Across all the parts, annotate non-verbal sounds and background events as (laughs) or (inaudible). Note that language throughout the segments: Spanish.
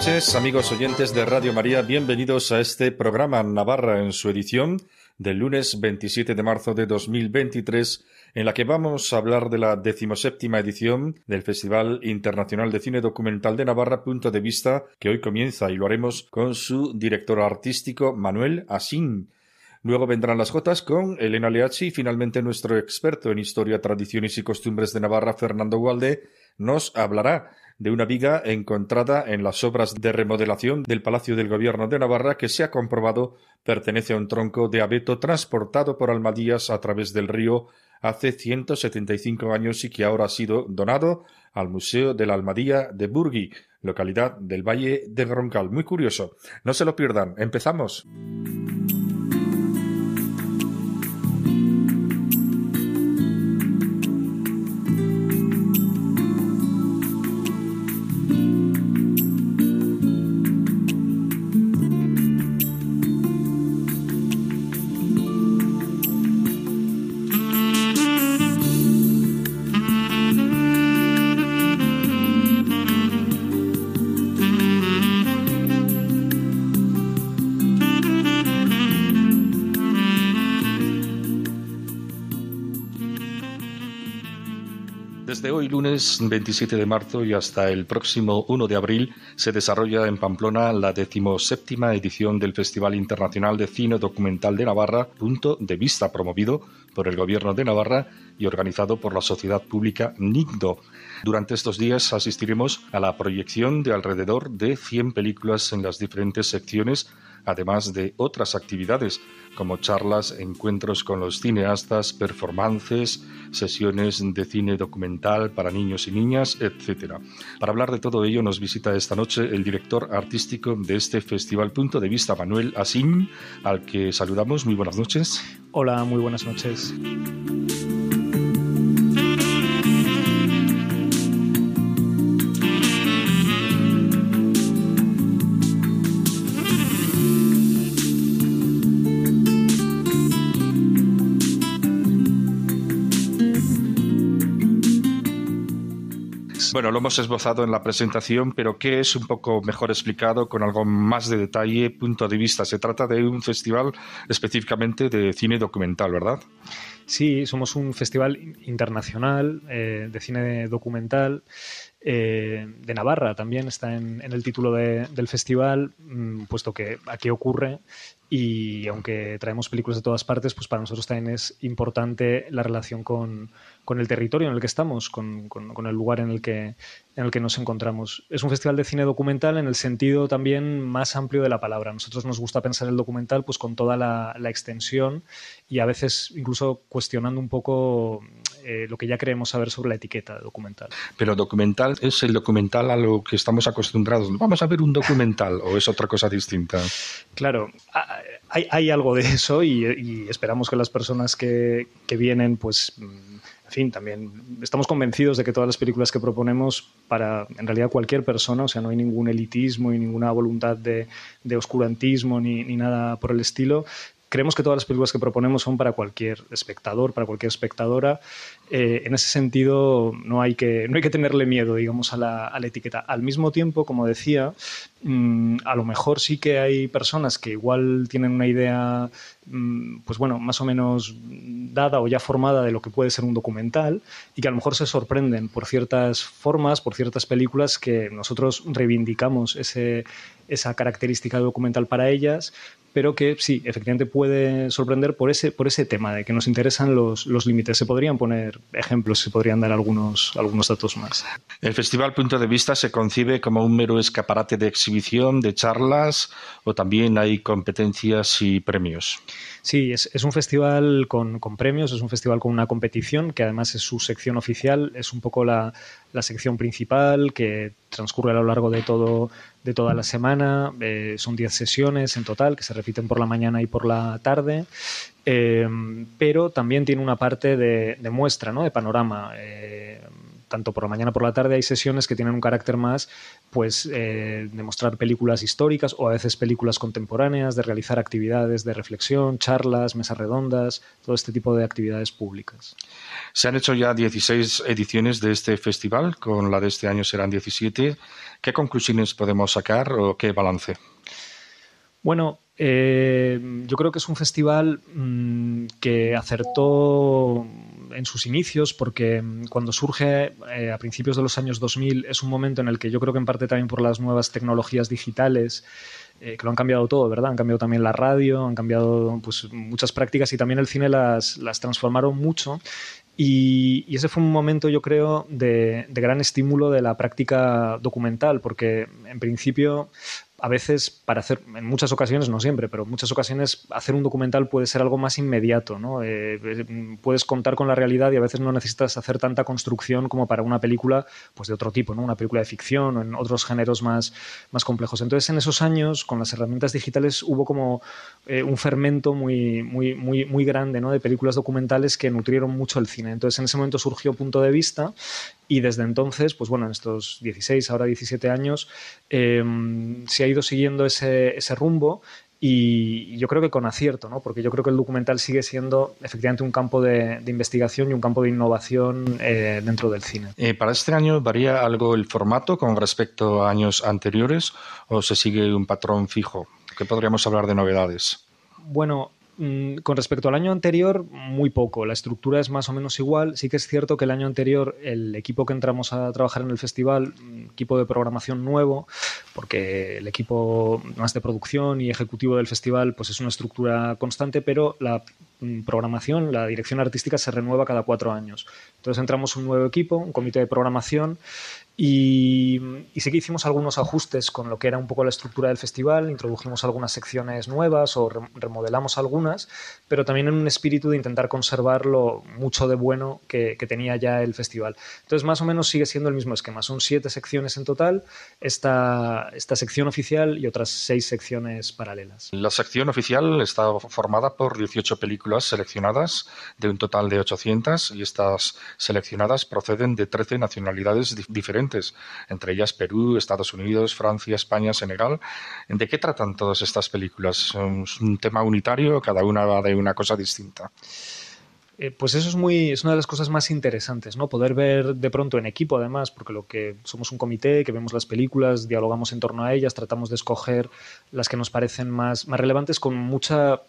Noches, amigos oyentes de Radio María. Bienvenidos a este programa Navarra en su edición del lunes 27 de marzo de 2023, en la que vamos a hablar de la decimoséptima edición del Festival Internacional de Cine Documental de Navarra, punto de vista, que hoy comienza y lo haremos con su director artístico Manuel Asín. Luego vendrán las Jotas con Elena Leachi y finalmente nuestro experto en historia, tradiciones y costumbres de Navarra, Fernando Gualde, nos hablará de una viga encontrada en las obras de remodelación del Palacio del Gobierno de Navarra que se ha comprobado pertenece a un tronco de abeto transportado por Almadías a través del río hace 175 años y que ahora ha sido donado al Museo de la Almadía de Burgui, localidad del Valle de Roncal. Muy curioso. No se lo pierdan. Empezamos. Desde hoy, lunes 27 de marzo y hasta el próximo 1 de abril, se desarrolla en Pamplona la decimoséptima edición del Festival Internacional de Cine Documental de Navarra, Punto de Vista, promovido por el Gobierno de Navarra y organizado por la sociedad pública NICDO. Durante estos días asistiremos a la proyección de alrededor de 100 películas en las diferentes secciones además de otras actividades como charlas, encuentros con los cineastas, performances, sesiones de cine documental para niños y niñas, etc. Para hablar de todo ello nos visita esta noche el director artístico de este festival Punto de Vista, Manuel Asín, al que saludamos. Muy buenas noches. Hola, muy buenas noches. Bueno, lo hemos esbozado en la presentación, pero ¿qué es un poco mejor explicado con algo más de detalle, punto de vista? Se trata de un festival específicamente de cine documental, ¿verdad? Sí, somos un festival internacional eh, de cine documental. Eh, de Navarra también está en, en el título de, del festival, mmm, puesto que aquí ocurre y aunque traemos películas de todas partes, pues para nosotros también es importante la relación con, con el territorio en el que estamos, con, con, con, el lugar en el, que, en el que nos encontramos. Es un festival de cine documental en el sentido también más amplio de la palabra. A nosotros nos gusta pensar el documental pues con toda la, la extensión y a veces incluso cuestionando un poco eh, lo que ya creemos saber sobre la etiqueta de documental. Pero documental es el documental a lo que estamos acostumbrados. Vamos a ver un documental o es otra cosa distinta. Claro, hay, hay algo de eso y, y, esperamos que las personas que, que vienen, pues en fin, también estamos convencidos de que todas las películas que proponemos para, en realidad, cualquier persona, o sea, no hay ningún elitismo y ninguna voluntad de, de oscurantismo ni, ni, nada por el estilo, creemos que todas las películas que proponemos son para cualquier espectador, para cualquier espectadora. Eh, en ese sentido, no hay que, no hay que tenerle miedo, digamos, a la, a la etiqueta. Al mismo tiempo, como decía, mmm, a lo mejor sí que hay personas que igual tienen una idea, mmm, pues bueno, más o menos dada o ya formada de lo que puede ser un documental y que a lo mejor se sorprenden por ciertas formas, por ciertas películas que nosotros reivindicamos ese, esa característica documental para ellas, pero que sí, efectivamente puede sorprender por ese, por ese tema de que nos interesan los, los límites. Se podrían poner ejemplos, se podrían dar algunos, algunos datos más. El Festival Punto de Vista se concibe como un mero escaparate de exhibición, de charlas, o también hay competencias y premios. Sí, es, es un festival con, con, premios, es un festival con una competición que además es su sección oficial, es un poco la, la sección principal que transcurre a lo largo de, todo, de toda la semana. Eh, son 10 sesiones en total que se repiten por la mañana y por la tarde. Eh, pero también tiene una parte de, muestra, ¿no? de panorama. Eh, tanto por la mañana por la tarde hay sesiones que tienen un carácter más pues eh, de mostrar películas históricas o a veces películas contemporáneas, de realizar actividades de reflexión, charlas, mesas redondas, todo este tipo de actividades públicas. Se han hecho ya 16 ediciones de este festival, con la de este año serán 17. ¿Qué conclusiones podemos sacar o qué balance? Bueno, eh, yo creo que es un festival mm, que acertó en sus inicios, porque mm, cuando surge eh, a principios de los años 2000 es un momento en el que yo creo que en parte también por las nuevas tecnologías digitales, eh, que lo han cambiado todo, ¿verdad? Han cambiado también la radio, han cambiado pues, muchas prácticas y también el cine las, transformaron mucho. Y, ese fue un momento, yo creo, de, de, gran estímulo de la práctica documental, porque en principio a veces para hacer, en muchas ocasiones, no siempre, pero en muchas ocasiones hacer un documental puede ser algo más inmediato, ¿no? Eh, eh, puedes contar con la realidad y a veces no necesitas hacer tanta construcción como para una película pues de otro tipo, ¿no? Una película de ficción o en otros géneros más, más complejos. Entonces, en esos años, con las herramientas digitales, hubo como eh, un fermento muy, muy, muy, muy grande, ¿no? De películas documentales que nutrieron mucho el cine. Entonces, en ese momento surgió Punto de Vista y desde entonces, pues bueno, en estos 16, ahora 17 años, se ha ido siguiendo ese, ese rumbo y yo creo que con acierto, ¿no? porque yo creo que el documental sigue siendo efectivamente un campo de, investigación y un campo de innovación eh, dentro del cine. Eh, ¿Para este año varía algo el formato con respecto a años anteriores o se sigue un patrón fijo? ¿Qué podríamos hablar de novedades? Bueno, con respecto al año anterior, muy poco. La estructura es más o menos igual. Sí que es cierto que el año anterior el equipo que entramos a trabajar en el festival, mm, equipo de programación nuevo, porque el equipo más de producción y ejecutivo del festival pues es una estructura constante, pero la mm, programación, la dirección artística se renueva cada cuatro años. Entonces entramos un nuevo equipo, un comité de programación y, sí que hicimos algunos ajustes con lo que era un poco la estructura del festival, introdujimos algunas secciones nuevas o remodelamos algunas, pero también en un espíritu de intentar conservar lo mucho de bueno que, tenía ya el festival. Entonces, más o menos sigue siendo el mismo esquema. Son siete secciones en total, esta, esta sección oficial y otras seis secciones paralelas. La sección oficial está formada por 18 películas seleccionadas de un total de 800 y estas seleccionadas proceden de 13 nacionalidades diferentes entre ellas Perú, Estados Unidos, Francia, España, Senegal. ¿De qué tratan todas estas películas? ¿Es un tema unitario? ¿Cada una va de una cosa distinta? Eh, pues eso es muy es una de las cosas más interesantes, ¿no? Poder ver de pronto en equipo, además, porque lo que somos un comité, que vemos las películas, dialogamos en torno a ellas, tratamos de escoger las que nos parecen más, más relevantes con mucha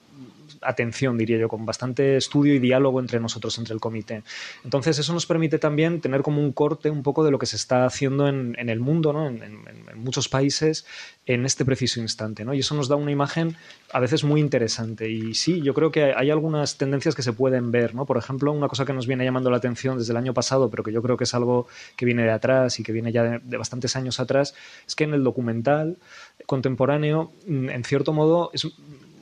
atención, diría yo, con bastante estudio y diálogo entre nosotros, entre el comité. Entonces, eso nos permite también tener como un corte un poco de lo que se está haciendo en, el mundo, ¿no? en, muchos países, en este preciso instante. ¿no? Y eso nos da una imagen a veces muy interesante. Y sí, yo creo que hay algunas tendencias que se pueden ver. ¿no? Por ejemplo, una cosa que nos viene llamando la atención desde el año pasado, pero que yo creo que es algo que viene de atrás y que viene ya de, de bastantes años atrás, es que en el documental contemporáneo, en cierto modo, es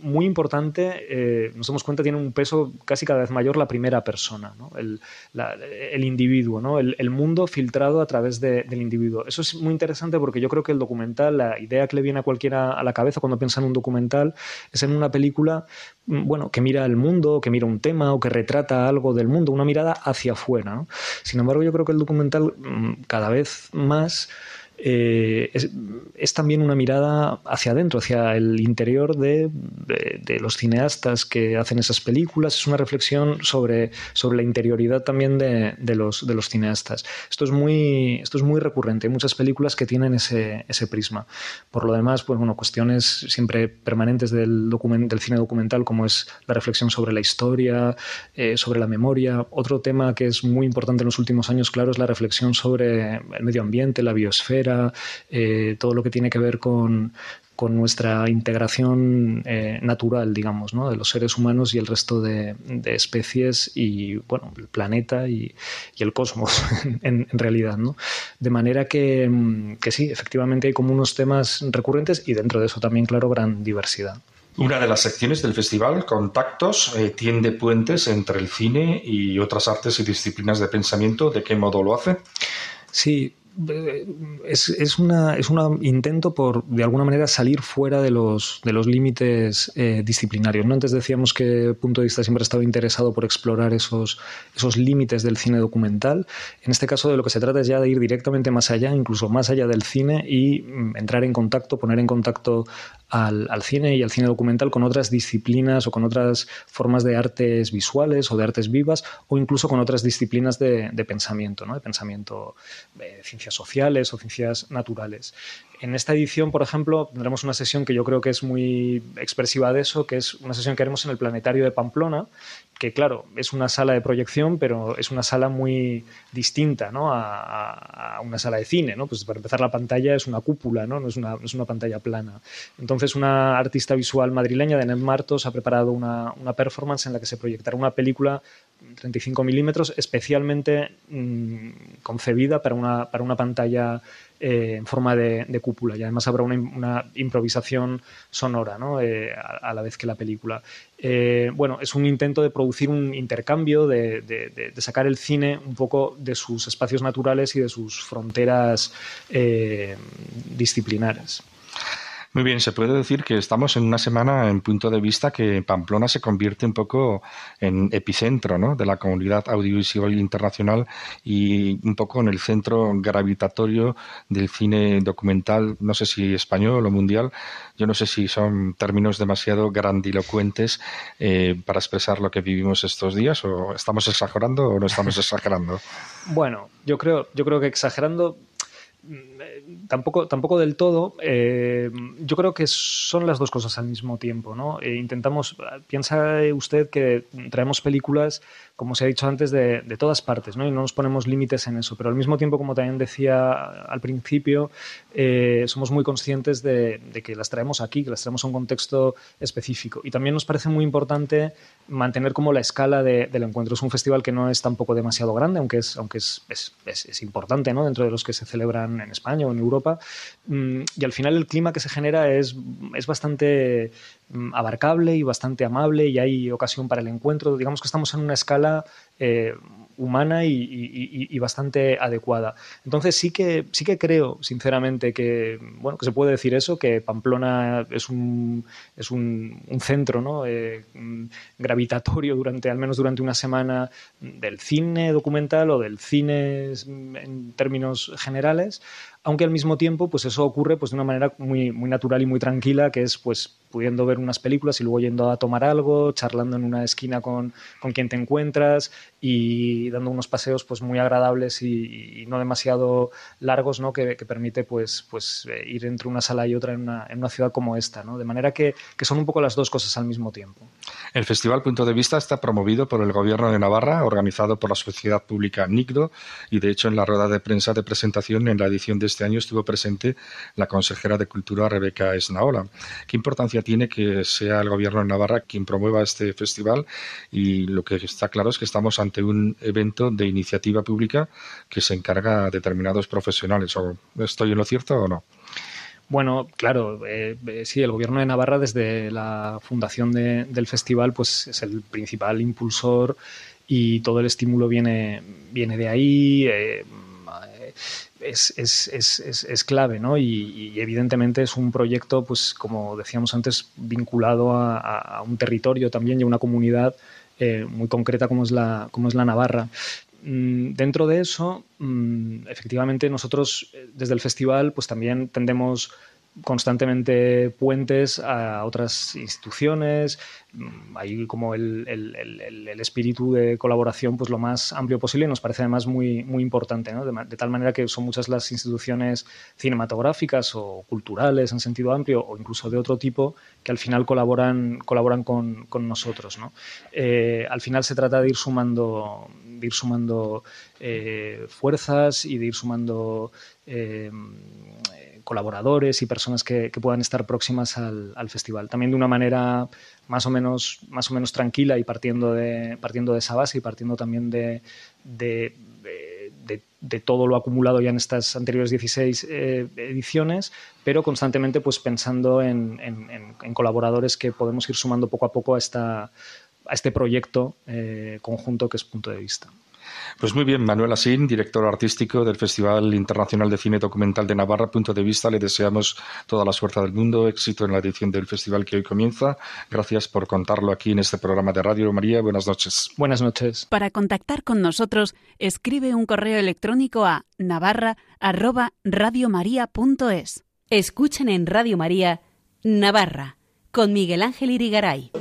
muy importante, eh, nos damos cuenta, tiene un peso casi cada vez mayor la primera persona, el, individuo, ¿no? el, mundo filtrado a través del individuo. Eso es muy interesante porque yo creo que el documental, la idea que le viene a cualquiera a la cabeza cuando piensa en un documental, es en una película mm, bueno, que mira el mundo, que mira un tema o que retrata algo del mundo, una mirada hacia afuera. Sin embargo, yo creo que el documental mm, cada vez más eh, es, también una mirada hacia adentro, hacia el interior de, los cineastas que hacen esas películas. Es una reflexión sobre, sobre la interioridad también de, los, de los cineastas. Esto es, muy, esto es muy recurrente. Hay muchas películas que tienen ese, ese prisma. Por lo demás, pues bueno, cuestiones siempre permanentes del, del cine documental, como es la reflexión sobre la historia, eh, sobre la memoria. Otro tema que es muy importante en los últimos años, claro, es la reflexión sobre el medio ambiente, la biosfera eh, todo lo que tiene que ver con, nuestra integración eh, natural, digamos, de los seres humanos y el resto de, especies y, bueno, el planeta y, el cosmos, (laughs) en, realidad, De manera que, que, sí, efectivamente hay como unos temas recurrentes y dentro de eso también, claro, gran diversidad. Una de las secciones del festival, Contactos, eh, tiende puentes entre el cine y otras artes y disciplinas de pensamiento. ¿De qué modo lo hace? Sí, es, es, una, es un intento por, de alguna manera, salir fuera de los, de los límites eh, disciplinarios. ¿no? Antes decíamos que Punto de Vista siempre ha estado interesado por explorar esos, esos límites del cine documental. En este caso, de lo que se trata es ya de ir directamente más allá, incluso más allá del cine, y mm, entrar en contacto, poner en contacto al, al, cine y al cine documental con otras disciplinas o con otras formas de artes visuales o de artes vivas o incluso con otras disciplinas de, de pensamiento, ¿no? de pensamiento de ciencias sociales o ciencias naturales. En esta edición, por ejemplo, tendremos una sesión que yo creo que es muy expresiva de eso, que es una sesión que haremos en el Planetario de Pamplona, que claro, es una sala de proyección, pero es una sala muy distinta ¿no? a, una sala de cine. ¿no? Pues para empezar, la pantalla es una cúpula, no, no, es, una, es una pantalla plana. Entonces, una artista visual madrileña, Denet Martos, ha preparado una, una performance en la que se proyectará una película 35 milímetros especialmente mmm, concebida para una, para una pantalla eh, en forma de, cúpula y además habrá una, improvisación sonora ¿no? eh, a, la vez que la película. Eh, bueno, es un intento de producir un intercambio, de, de, sacar el cine un poco de sus espacios naturales y de sus fronteras disciplinares. Muy bien, se puede decir que estamos en una semana en punto de vista que Pamplona se convierte un poco en epicentro de la comunidad audiovisual internacional y un poco en el centro gravitatorio del cine documental, no sé si español o mundial, yo no sé si son términos demasiado grandilocuentes eh, para expresar lo que vivimos estos días o estamos exagerando o no estamos exagerando. (laughs) Bueno, yo creo, yo creo que exagerando tampoco, tampoco del todo. Eh, yo creo que son las dos cosas al mismo tiempo. ¿no? Eh, intentamos, piensa usted que traemos películas, como se ha dicho antes, de, de todas partes ¿no? y no nos ponemos límites en eso. Pero al mismo tiempo, como también decía al principio, eh, somos muy conscientes de, de, que las traemos aquí, que las traemos a un contexto específico. Y también nos parece muy importante mantener como la escala de, del encuentro. Es un festival que no es tampoco demasiado grande, aunque es, aunque es, es, es importante ¿no? dentro de los que se celebran en España o en Europa. Mm, y al final el clima que se genera es, es bastante mm, abarcable y bastante amable y hay ocasión para el encuentro. Digamos que estamos en una escala eh, humana y, bastante adecuada. Entonces sí que, sí que creo, sinceramente, que, bueno, que se puede decir eso, que Pamplona es un, es un centro ¿no? eh, gravitatorio durante, al menos durante una semana, del cine documental o del cine en términos generales, aunque al mismo tiempo pues eso ocurre pues de una manera muy, muy natural y muy tranquila, que es pues pudiendo ver unas películas y luego yendo a tomar algo, charlando en una esquina con, con quien te encuentras y dando unos paseos pues muy agradables y, no demasiado largos, ¿no? Que, que permite pues, pues eh, ir entre una sala y otra en una, en una ciudad como esta, ¿no? De manera que, que, son un poco las dos cosas al mismo tiempo. El Festival Punto de Vista está promovido por el Gobierno de Navarra, organizado por la Sociedad Pública NICDO y de hecho en la rueda de prensa de presentación en la edición de este año estuvo presente la consejera de Cultura Rebeca Esnaola. ¿Qué importancia tiene que sea el Gobierno de Navarra quien promueva este festival? Y lo que está claro es que estamos ante un evento de iniciativa pública que se encarga a determinados profesionales. ¿O ¿Estoy en lo cierto o no? Bueno, claro, eh, sí, el Gobierno de Navarra desde la fundación de, del festival pues es el principal impulsor y todo el estímulo viene, viene de ahí. Eh, es, es, es, es, clave, ¿no? Y, evidentemente es un proyecto, pues como decíamos antes, vinculado a, a un territorio también y a una comunidad eh, muy concreta como es la, como es la Navarra. Mm, dentro de eso, mm, efectivamente, nosotros eh, desde el festival, pues también tendemos constantemente puentes a otras instituciones, hay como el, el, espíritu de colaboración pues lo más amplio posible y nos parece además muy, muy importante, de, tal manera que son muchas las instituciones cinematográficas o culturales en sentido amplio o incluso de otro tipo que al final colaboran, colaboran con, con nosotros. ¿no? Eh, al final se trata de ir sumando, de ir sumando eh, fuerzas y de ir sumando eh, colaboradores y personas que, puedan estar próximas al, al, festival. También de una manera más o menos, más o menos tranquila y partiendo de, partiendo de esa base y partiendo también de, de, de, todo lo acumulado ya en estas anteriores 16 eh, ediciones, pero constantemente pues pensando en, colaboradores que podemos ir sumando poco a poco a, esta, a este proyecto conjunto que es punto de vista. Pues muy bien, Manuel Asín, director artístico del Festival Internacional de Cine Documental de Navarra, punto de vista, le deseamos toda la suerte del mundo, éxito en la edición del festival que hoy comienza. Gracias por contarlo aquí en este programa de Radio María. Buenas noches. Buenas noches. Para contactar con nosotros, escribe un correo electrónico a navarra@radiomaria.es. Escuchen en Radio María Navarra con Miguel Ángel Irigaray.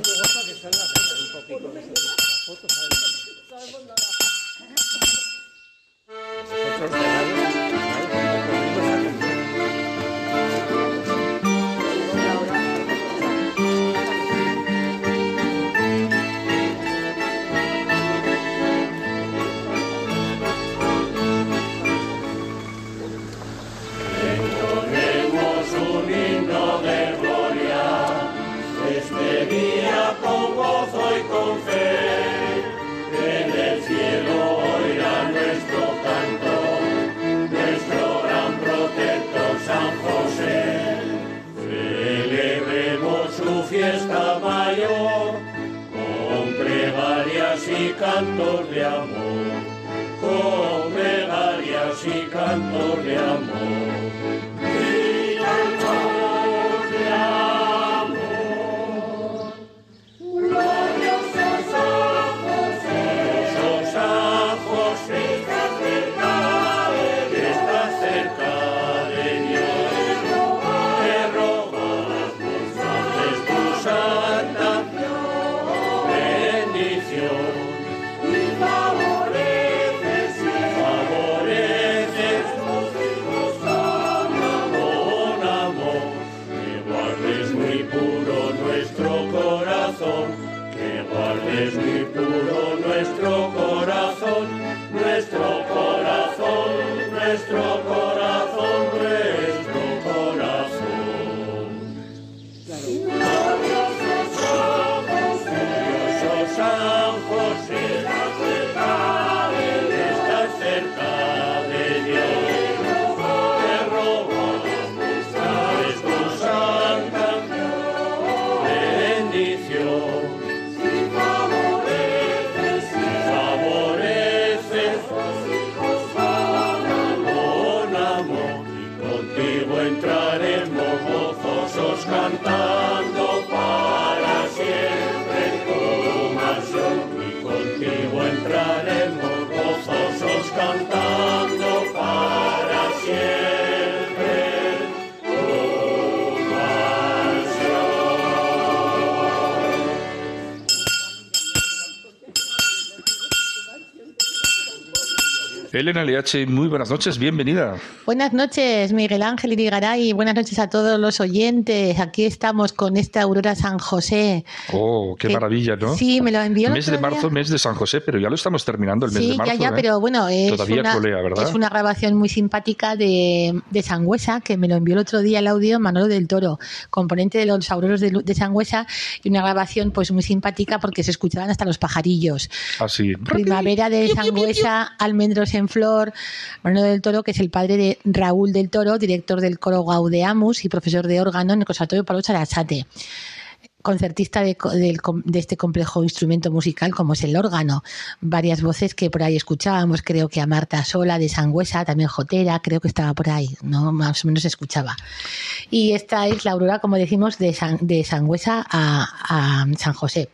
Elena LH, muy buenas noches, bienvenida. Buenas noches, Miguel Ángel Irigaray. Buenas noches a todos los oyentes. Aquí estamos con esta Aurora San José. Oh, qué Que- maravilla, ¿no? Sí, me lo envió el Mes de día. marzo, mes de San José, pero ya lo estamos terminando el mes Sí, de marzo. ya, ya, ¿eh? pero bueno, es, Todavía una, colea, ¿verdad? es una grabación muy simpática de, de Sangüesa, que me lo envió el otro día el audio Manolo del Toro, componente de los auroros de, Lu- de Sangüesa, y una grabación pues muy simpática porque se escuchaban hasta los pajarillos. Así. Primavera de Sangüesa, almendros en flor. Manolo del Toro, que es el padre de Raúl del Toro, director del coro Gaudeamus y profesor de órgano en el Conservatorio Pablo Sarasate. Concertista de, este complejo instrumento musical como es el órgano. Varias voces que por ahí escuchábamos, creo que a Marta Sola de Sangüesa, también Jotera, creo que estaba por ahí, ¿no? Más o menos escuchaba. Y esta es la aurora, como decimos, de, San- de Sangüesa a San José.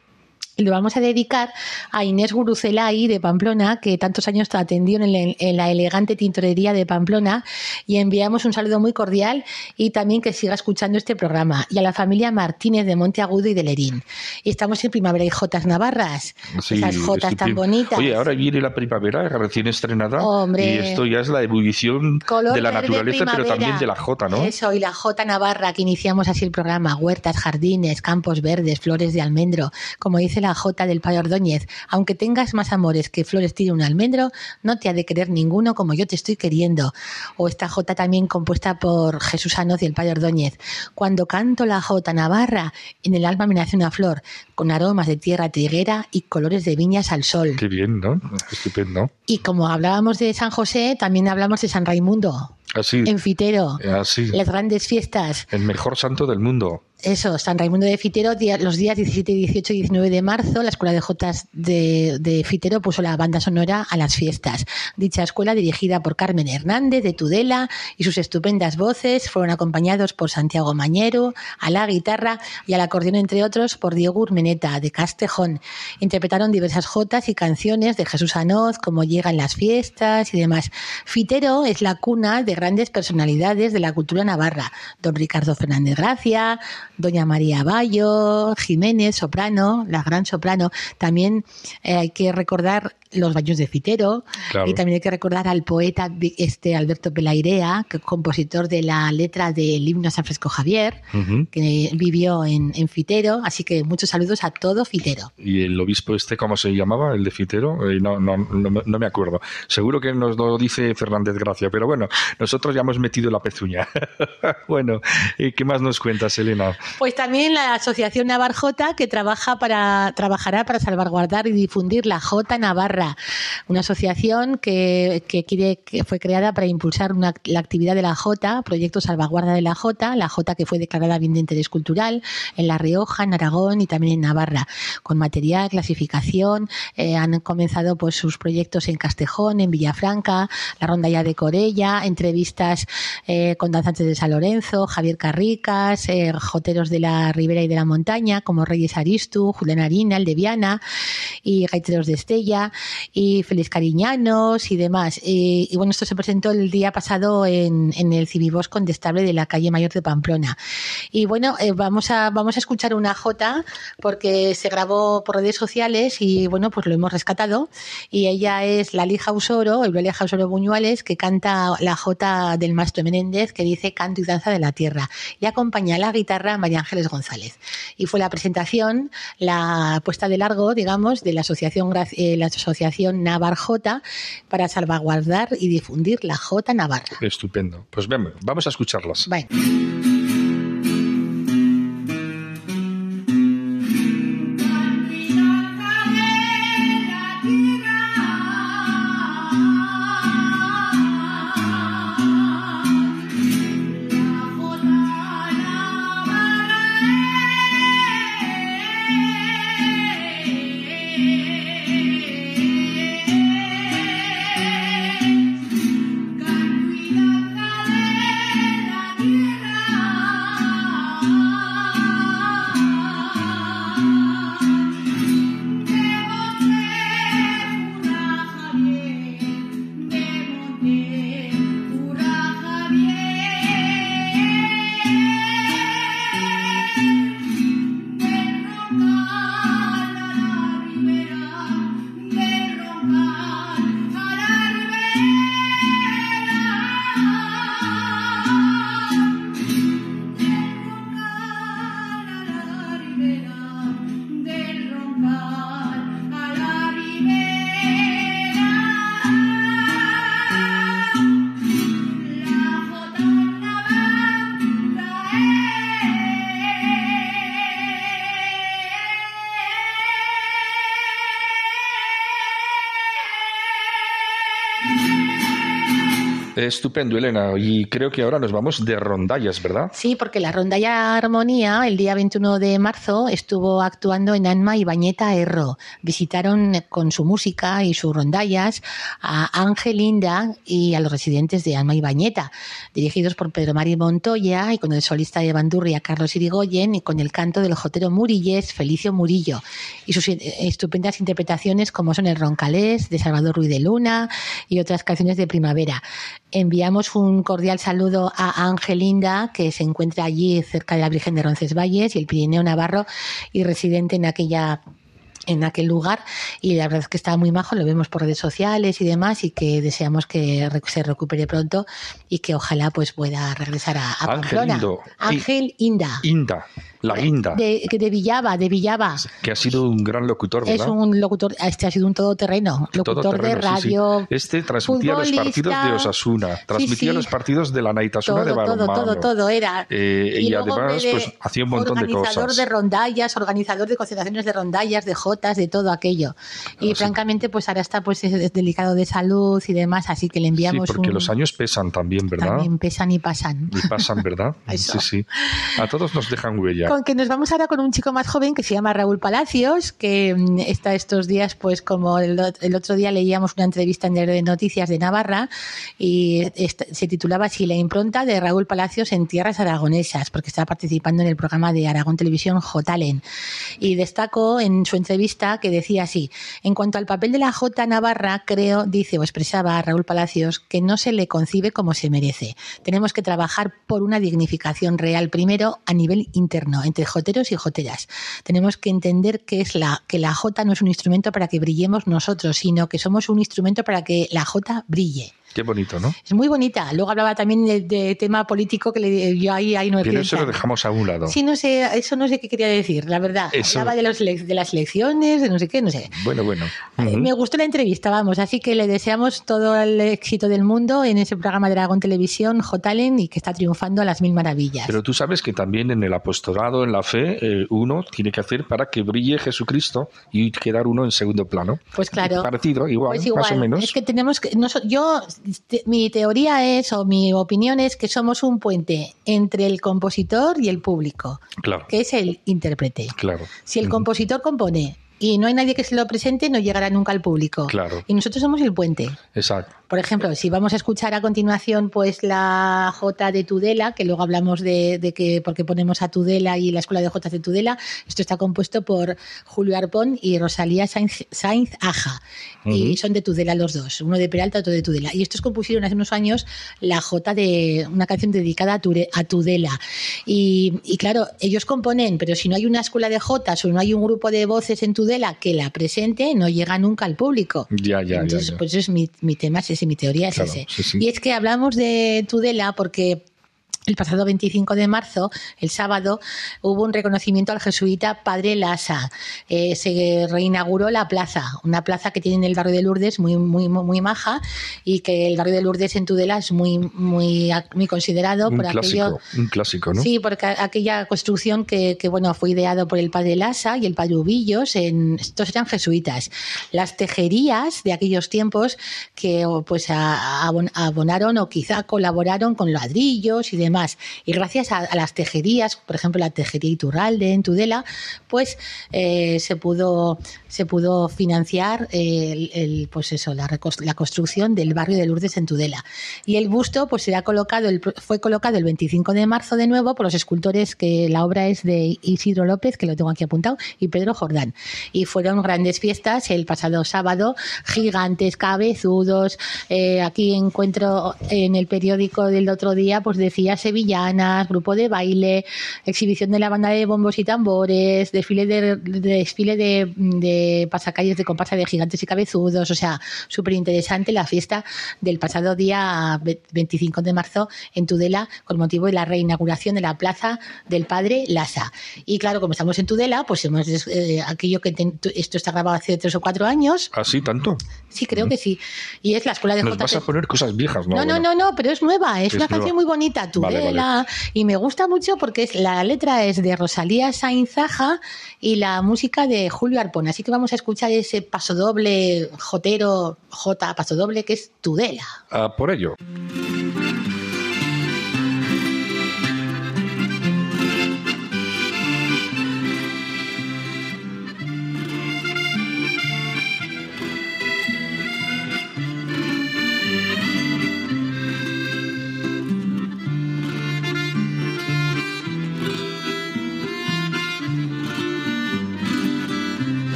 Lo vamos a dedicar a Inés Gurucelay de Pamplona, que tantos años atendió en, el- en la elegante tintorería de Pamplona, y enviamos un saludo muy cordial y también que siga escuchando este programa. Y a la familia Martínez de Monteagudo y de Lerín. Y estamos en Primavera y Jotas Navarras, Sí, esas Jotas tan bonitas. Oye, ahora viene la primavera recién estrenada Hombre. y esto ya es la ebullición de la naturaleza, pero también de la jota, ¿no? Eso, y la Jota Navarra, que iniciamos así el programa. Huertas, jardines, campos verdes, flores de almendro. Como dice la Jota del Payo Ordóñez, aunque tengas más amores que flores tiene un almendro, no te ha de querer ninguno como yo te estoy queriendo. O esta Jota también compuesta por Jesús Anoz y el Payo Ordóñez. Cuando canto la Jota Navarra, en el alma me nace una flor, con aromas de tierra triguera y colores de viñas al sol. Qué bien, ¿no? Estupendo. Y como hablábamos de San José, también hablamos de San Raimundo, Así, en Fitero. así. Las grandes fiestas. El mejor santo del mundo. Eso, San Raimundo de Fitero, los días 17, 18 y 19 de marzo, la Escuela de Jotas de, de Fitero puso la banda sonora a las fiestas. Dicha escuela, dirigida por Carmen Hernández de Tudela y sus estupendas voces, fueron acompañados por Santiago Mañero, a la guitarra y al acordeón, entre otros, por Diego Urmeneta de Castejón. Interpretaron diversas jotas y canciones de Jesús Anoz, como Llegan las fiestas y demás. Fitero es la cuna de grandes personalidades de la cultura navarra. Don Ricardo Fernández Gracia, Doña María Bayo, Jiménez, soprano, la gran soprano. También eh, hay que recordar los baños de Fitero Claro. y también hay que recordar al poeta este Alberto Pelairea, que compositor de la letra del himno a San Francisco Javier, que vivió en, en Fitero. Así que muchos saludos a todo Fitero. ¿Y el obispo este cómo se llamaba? ¿El de Fitero? Eh, no, no, no, me- no me acuerdo. Seguro que nos lo dice Fernández Gracia, pero bueno, nosotros ya hemos metido la pezuña. (laughs) bueno, ¿y ¿qué más nos cuentas, Elena? Pues también la Asociación Navarjota que trabaja para, trabajará para salvaguardar y difundir la Jota Navarra, una asociación que, fue creada para impulsar la actividad de la Jota, proyecto salvaguarda de la Jota, la Jota que fue declarada bien de interés cultural en La Rioja, en Aragón y también en Navarra, con material, clasificación, eh, han comenzado pues sus proyectos en Castejón, en Villafranca, la rondalla de Corella, entrevistas eh, con danzantes de San Lorenzo, Javier Carricas, eh, joteros de la Ribera y de la Montaña, como Reyes Aristu, Julián Harina, el de Viana, y gaiteros de Estella, y Félix Cariñanos y demás. Y, y bueno, esto se presentó el día pasado en, en el Cibibos Condestable de la calle Mayor de Pamplona. Y bueno, eh, vamos, a, vamos a escuchar una jota porque se grabó por redes sociales y bueno, pues lo hemos rescatado. Y ella es Lali Jausoro, Eulalia Jausoro Buñuales, que canta la jota del maestro Menéndez que dice Canto y Danza de la Tierra. Y acompaña a la guitarra María Ángeles González. Y fue la presentación, la puesta de largo, digamos, de la asociación, eh, la asociación Navar Jota para salvaguardar y difundir la Jota Navarra. Estupendo. Pues vamos a escucharlas. Bueno. Estupendo, Elena. Y creo que ahora nos vamos de rondallas, ¿verdad? Sí, porque la rondalla Armonía, el día 21 de marzo, estuvo actuando en Anma y Bañeta Erro. Visitaron con su música y sus rondallas a Ángel Inda y a los residentes de Anma y Bañeta, dirigidos por Pedro Mari Montoya y con el solista de Bandurria Carlos Irigoyen y con el canto del jotero Murillés Felicio Murillo y sus estupendas interpretaciones como son el Roncalés de Salvador Ruiz de Luna y otras canciones de primavera. Enviamos un cordial saludo a Angelinda, que se encuentra allí cerca de la Virgen de Roncesvalles y el Pirineo Navarro y residente en aquella en aquel lugar y la verdad es que está muy majo, lo vemos por redes sociales y demás y que deseamos que se recupere pronto y que ojalá pues pueda regresar a, a Ángel Pamplona. Indo. Ángel Inda. Inda, la guinda, De, de Villaba, de Villaba. que ha sido un gran locutor, Es ¿verdad? un locutor, este ha sido un todoterreno, locutor Todoterreno, de sí, sí. radio. Este transmitía los partidos de Osasuna, transmitía sí. los partidos de la Naitasuna todo, de todo, balonmano. todo, todo era. Eh, y luego, además, de pues hacía un montón de organizador cosas. de rondallas, organizador de concentraciones de rondallas, de gotas, de todo aquello. Y sí. francamente, pues ahora está pues es- es delicado de salud y demás, así que le Sí, enviamos porque un... los años pesan también, ¿verdad? También pesan y pasan. Y pasan, ¿verdad? (laughs) Sí, sí. A todos nos dejan huella. Que nos vamos ahora con un chico más joven que se llama Raúl Palacios, que mm, está estos días, pues como el, ot- el otro día leíamos una entrevista en de Noticias de Navarra y se titulaba así, La impronta de Raúl Palacios en tierras aragonesas, porque estaba participando en el programa de Aragón Televisión Jotalen. Y destacó en su entrevista que decía así, en cuanto al papel de la J Navarra, creo, dice o expresaba Raúl Palacios, que no se le concibe como se merece. Tenemos que trabajar por una dignificación real primero a nivel entre joteros y joteras. Tenemos que entender que es la que la J no es un instrumento para que brillemos nosotros, sino que somos un instrumento para que la J brille. Qué bonito, ¿no? Es muy bonita. Luego hablaba también de, de tema político que le, yo ahí, ahí no he Pero eso lo dejamos a un lado. Sí, no sé, eso no sé qué quería decir, la verdad. Eso- Hablaba de, los, de las elecciones, de no sé qué, no sé. Bueno, bueno. Eh. Me gustó la entrevista, vamos, así que le deseamos todo el éxito del mundo en ese programa de Dragón Televisión, J-Talent, y que está triunfando a las mil maravillas. Pero tú sabes que también en el apostolado, en la fe, eh, uno tiene que hacer para que brille Jesucristo y quedar uno en segundo plano. Pues claro. Parecido, igual, Pues igual, más o menos. es que tenemos que, no yo, te- mi teoría es, o mi opinión es que somos un puente entre el compositor y el público, Claro, que es el intérprete. claro. Si el compositor compone y no hay nadie que se lo presente, no llegará nunca al público. Claro. Y nosotros somos el puente. Exacto. Por ejemplo, si vamos a escuchar a continuación pues la J de Tudela, que luego hablamos de, de que por qué ponemos a Tudela y la escuela de J de Tudela, esto está compuesto por Julio Arpón y Rosalía Sainz, Sainz Aja. Y son de Tudela los dos, uno de Peralta, otro de Tudela. Y estos compusieron hace unos años la J de una canción dedicada a, Ture- a Tudela. Y, y claro, ellos componen, pero si no hay una escuela de Jotas o no hay un grupo de voces en Tudela que la presente, no llega nunca al público. Ya, ya, ya, Entonces, ya. pues es mi, mi tema, es ese, mi teoría es Claro, sí, sí. Y es que hablamos de Tudela porque el pasado 25 de marzo, el sábado, hubo un reconocimiento al jesuita Padre Lasa. Eh, se reinauguró la plaza, una plaza que tiene en el barrio de Lourdes muy, muy, muy, maja y que el barrio de Lourdes en Tudela es muy, muy, muy considerado Un por aquello. clásico, un clásico, ¿no? Sí, porque aquella construcción que, que, bueno fue ideado por el padre Lasa y el padre Ubillos, en, estos eran jesuitas. Las tejerías de aquellos tiempos que pues abonaron o quizá colaboraron con ladrillos y demás. Y gracias a, las tejerías, por ejemplo la tejería Iturralde en Tudela, pues eh, se pudo se pudo financiar el, el, pues eso la, la construcción del barrio de Lourdes en Tudela. Y el busto pues será colocado el, fue colocado el 25 de marzo de nuevo por los escultores que la obra es de Isidro López, que lo tengo aquí apuntado, y Pedro Jordán. Y fueron grandes fiestas el pasado sábado, gigantes, cabezudos. eh, aquí encuentro en el periódico del otro día, pues decía sevillanas, grupo de baile, exhibición de la banda de bombos y tambores, desfile de, de- desfile de, de pasacalles de comparsa de gigantes y cabezudos. O sea, súper interesante la fiesta del pasado día ve- 25 de marzo en Tudela con motivo de la reinauguración de la plaza del padre Lasa. Y claro, como estamos en Tudela, pues hemos eh, aquello que ten- esto está grabado hace tres o cuatro años. ¿Así tanto? Sí, creo que sí. Y es la escuela de Nos vas a poner cosas viejas, ¿no? No, no, no, no, pero es nueva, es, Es una nueva. canción muy bonita, Vale, y me gusta mucho porque es, la letra es de Rosalía Sainzaja y la música de Julio Arpón, así que vamos a escuchar ese pasodoble jotero, J pasodoble que es Tudela. Ah, por ello.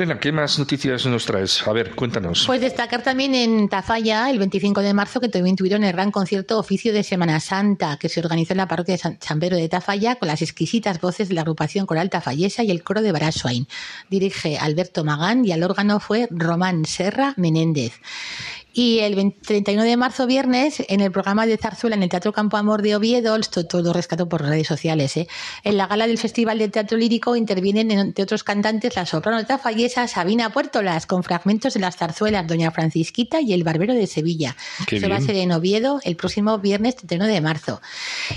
Elena, ¿qué más noticias nos traes? A ver, cuéntanos. Pues destacar también en Tafalla, el 25 de marzo, que también tuvieron el gran concierto oficio de Semana Santa, que se organizó en la parroquia de San, San Pedro de Tafalla, con las exquisitas voces de la agrupación coral tafallesa y el coro de Baraswain. Dirige Alberto Magán y al órgano fue Román Serra Menéndez. Y el 20 31 de marzo, viernes, en el programa de Zarzuela en el Teatro Campo Amor de Oviedo, esto todo rescato por redes sociales, ¿eh? en la gala del Festival de Teatro Lírico intervienen, entre otros cantantes, la soprano tafallesa Sabina Puertolas, con fragmentos de las zarzuelas Doña Francisquita y El Barbero de Sevilla. Qué Eso va a ser en Oviedo el próximo viernes 31 de marzo.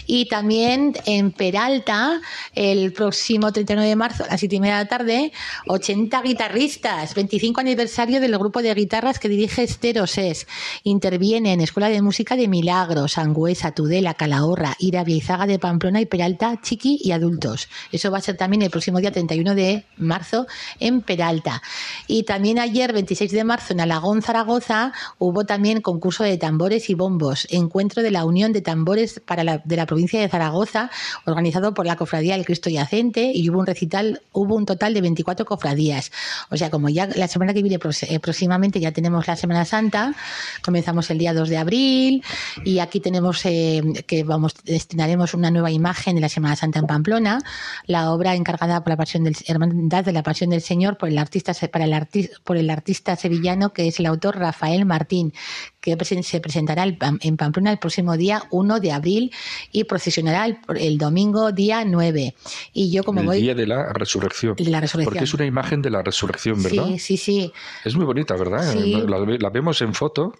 Y también en Peralta, el próximo 31 de marzo, a las 7 y media de la tarde, 80 guitarristas, 25 aniversario del grupo de guitarras que dirige Estero Ses. Intervienen Escuela de Música de Milagros, Sangüesa, Tudela, Calahorra, Ira, Izaga de Pamplona y Peralta, Chiqui y adultos. Eso va a ser también el próximo día 31 de marzo en Peralta. Y también ayer, 26 de marzo, en Alagón, Zaragoza, hubo también concurso de tambores y bombos, encuentro de la Unión de Tambores para la, de la provincia de Zaragoza, organizado por la Cofradía del Cristo Yacente, y hubo un recital, hubo un total de 24 cofradías. O sea, como ya la semana que viene pros- eh, próximamente ya tenemos la Semana Santa, comenzamos el día 2 de abril, y aquí tenemos eh, que vamos, destinaremos una nueva imagen de la Semana Santa en Pamplona, la obra encargada por la Pasión del Hermandad de la Pasión del Señor por el artista para el por el artista sevillano que es el autor Rafael Martín, que se presentará en Pamplona el próximo día 1 de abril y procesionará el, el domingo día 9. Y yo como el voy día de la resurrección. de la resurrección. Porque es una imagen de la resurrección, ¿verdad? Sí, sí, sí. Es muy bonita, ¿verdad? Sí. La, la vemos en foto,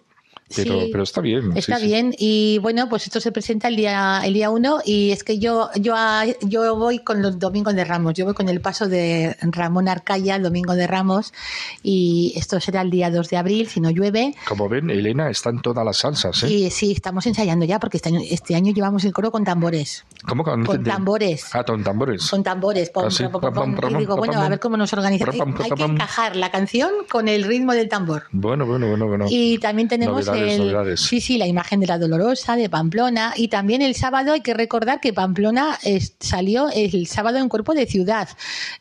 pero, Sí. pero está bien. sí, Está sí. bien y bueno, pues esto se presenta el día el día 1 y es que yo yo a- yo voy con los domingos de Ramos, yo voy con el paso de Ramón Arcaya, el domingo de Ramos y esto será el día 2 de abril si no llueve. Como ven, Elena está en todas las salsas, ¿eh? Y sí, estamos ensayando ya porque este año, este año llevamos el coro con tambores. ¿Cómo que no Con tambores. Ah, con tambores. Con tambores. pom, Ah, sí. pom, pom, y digo, bueno, a ver cómo nos organizamos. Hay que encajar la canción con el ritmo del tambor. Bueno, bueno, bueno, bueno. Y también tenemos El, sí, sí, la imagen de la Dolorosa de Pamplona. Y también el sábado hay que recordar que Pamplona es- salió el sábado en cuerpo de ciudad.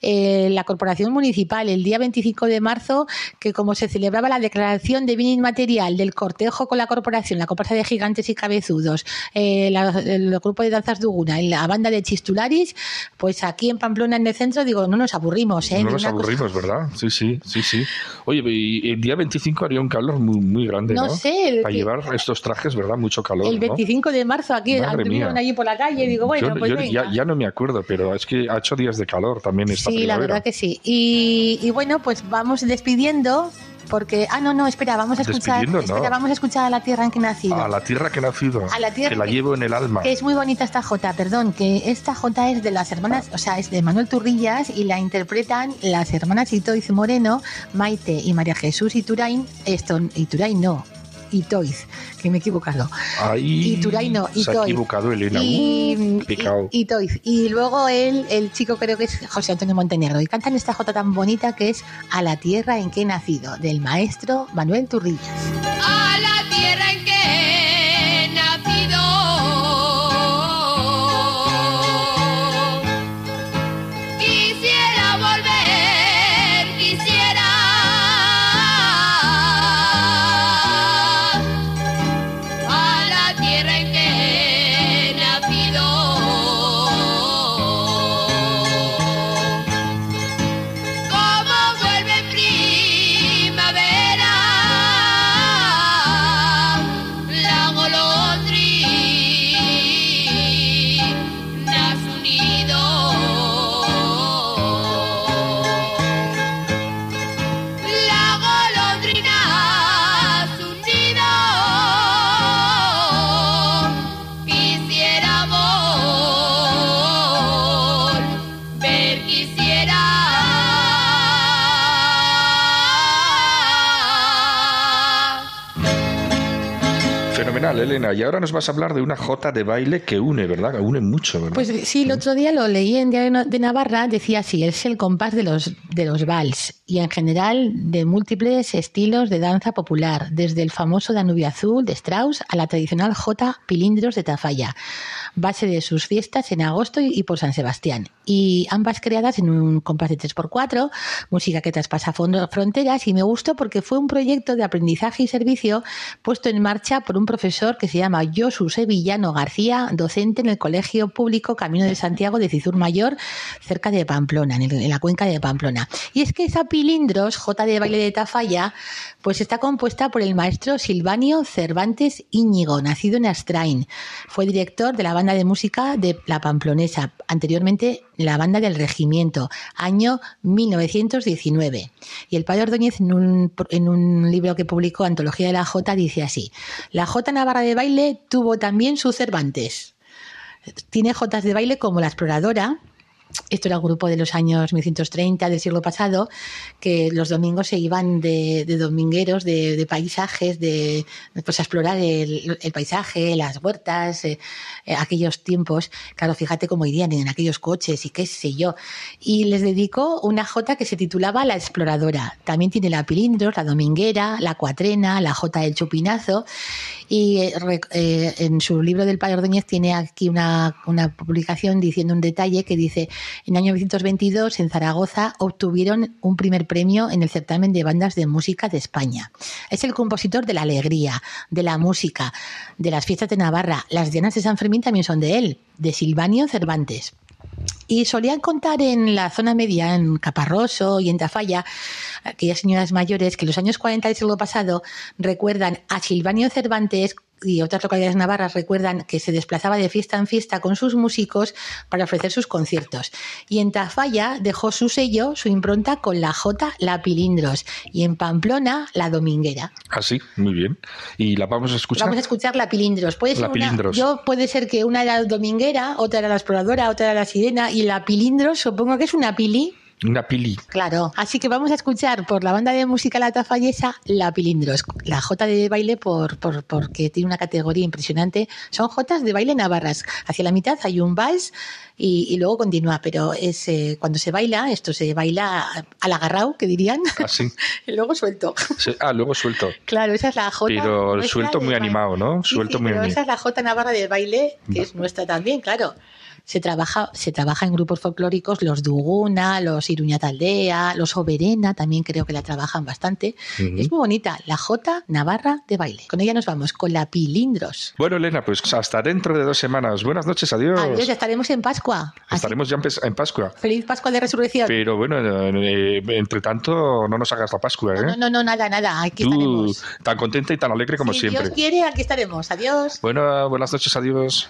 Eh, la corporación municipal, el día 25 de marzo, que como se celebraba la declaración de bien inmaterial del cortejo con la corporación, la comparsa de gigantes y cabezudos, eh, la- el grupo de danzas Duguna y la banda de Chistularis, pues aquí en Pamplona, en el centro, digo, no nos aburrimos. ¿eh? No nos cosa- aburrimos, ¿verdad? Sí, sí, sí, sí. Oye, y el día 25 haría un calor muy, muy grande, ¿no? No sé, el Para que- llevar estos trajes, ¿verdad? Mucho calor, El ¿no? 25 de marzo aquí anduvieron allí por la calle y digo, bueno, Yo- pues yo venga. ya, ya no me acuerdo, pero es que ha hecho días de calor también esta sí, la verdad que sí. Y, y bueno, pues vamos despidiendo porque ah no no espera vamos a escuchar no. espera, vamos a escuchar a la tierra en que he nacido. A la tierra que he nacido, A la tierra que la llevo en el alma. Que es muy bonita esta jota, perdón, que esta jota es de las hermanas, o sea, es de Manuel Turrillas y la interpretan las hermanas Itoiz Moreno, Maite y María Jesús Iturain, esto, Iturain no, Itoiz, que me he equivocado. Ahí Ituray no, se ha Itoiz. equivocado Elena. Y, Uh, y, y Toiz. Y luego él, el chico creo que es José Antonio Montenegro. Y cantan esta jota tan bonita que es A la tierra en que he nacido, del maestro Manuel Turrillas. a la tierra en que Elena. Y ahora nos vas a hablar de una jota de baile que une, ¿verdad? Que une mucho, ¿verdad? Pues sí, el otro día lo leí en Diario de Navarra, decía así, es el compás de los, de los vals y en general de múltiples estilos de danza popular, desde el famoso Danubio Azul de Strauss a la tradicional J Pilindros de Tafalla. Base de sus fiestas en agosto y por San Sebastián. Y ambas creadas en un compás de 3x4, música que traspasa fronteras y me gustó porque fue un proyecto de aprendizaje y servicio puesto en marcha por un profesor que se llama Josu Sevillano García, docente en el Colegio Público Camino de Santiago de Cizur Mayor, cerca de Pamplona, en, la cuenca de Pamplona. Y es que esa pilindros, J de baile de Tafalla, pues está compuesta por el maestro Silvanio Cervantes Íñigo, nacido en Astrain. Fue director de la banda de música de La Pamplonesa, anteriormente la banda del Regimiento, año 1919. Y el padre Ordóñez, en un, en un libro que publicó Antología de la Jota, dice así: La Jota Navarra de baile tuvo también su Cervantes. Tiene jotas de baile como La Exploradora, esto era un grupo de los años 1930 del siglo pasado, que los domingos se iban de, domingueros, de, paisajes, de pues, explorar el, paisaje, las huertas, eh, eh, aquellos tiempos. Claro, fíjate cómo irían en aquellos coches y qué sé yo. Y les dedicó una jota que se titulaba La Exploradora. También tiene la Pilindros, la Dominguera, la Cuatrena, la Jota del Chupinazo. Y eh, en su libro del Padre Ordóñez tiene aquí una, publicación diciendo un detalle que dice en el año 1922, en Zaragoza, obtuvieron un primer premio en el certamen de bandas de música de España. Es el compositor de la alegría, de la música, de las fiestas de Navarra. Las Dianas de San Fermín también son de él, de Silvanio Cervantes. Y solían contar en la zona media, en Caparroso y en Tafalla, aquellas señoras mayores que los años 40 del siglo pasado recuerdan a Silvanio Cervantes y otras localidades navarras recuerdan que se desplazaba de fiesta en fiesta con sus músicos para ofrecer sus conciertos. Y en Tafalla dejó su sello, su impronta con la J, la Pilindros, y en Pamplona, la Dominguera. Ah, sí, muy bien. ¿Y la vamos a escuchar? Vamos a escuchar la Pilindros. Puede ser yo puede ser que una era la Dominguera, otra era la Exploradora, otra era la Sirena, y la Pilindros supongo que es una pili una pili. Claro, así que vamos a escuchar por la banda de música La Tafallesa la Pilindros, la J de baile por, por, porque tiene una categoría impresionante. Son Jotas de baile navarras. Hacia la mitad hay un vals y, luego continúa, pero es eh, cuando se baila, esto se baila al agarrao, que dirían. Así. Ah, (laughs) y luego suelto. ah, luego suelto. Claro, esa es la J. Pero suelto muy animado, ¿no? suelto muy pero Esa es la J navarra de baile, que es nuestra también, claro se trabaja, se trabaja en grupos folclóricos, los Duguna, los Iruña Taldea, los Oberena, también creo que la trabajan bastante. Es muy bonita, la J Navarra de baile. Con ella nos vamos, con la Pilindros. Bueno, Elena, pues hasta dentro de dos semanas. Buenas noches, adiós. Adiós, ya estaremos en Pascua. Estaremos ya en Pascua. Feliz Pascua de Resurrección. Pero bueno, eh, entre tanto, no nos hagas la Pascua, ¿eh? No, no, no, nada, nada. Aquí Tú, tan contenta y tan alegre como si siempre. Dios quiere, aquí estaremos. Adiós. Bueno, buenas noches, adiós.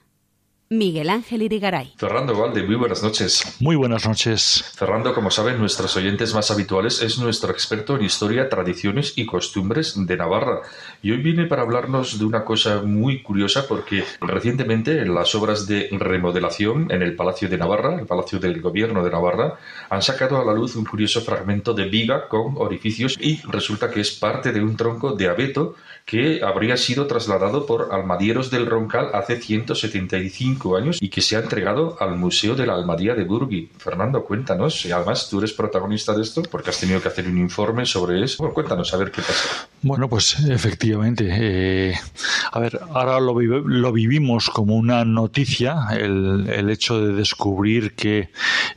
Miguel Ángel Irigaray. Fernando Valde, muy buenas noches. Muy buenas noches. Fernando, como saben, nuestros oyentes más habituales es nuestro experto en historia, tradiciones y costumbres de Navarra. Y hoy viene para hablarnos de una cosa muy curiosa porque recientemente en las obras de remodelación en el Palacio de Navarra, el Palacio del Gobierno de Navarra, han sacado a la luz un curioso fragmento de viga con orificios y resulta que es parte de un tronco de abeto que habría sido trasladado por almadieros del Roncal hace 175 años y que se ha entregado al Museo de la Almadía de Burgui. Fernando, cuéntanos, y además tú eres protagonista de esto porque has tenido que hacer un informe sobre eso. Bueno, cuéntanos, a ver qué pasa. Bueno, pues efectivamente. eh, a ver, ahora lo, lo vivimos como una noticia, el, el hecho de descubrir que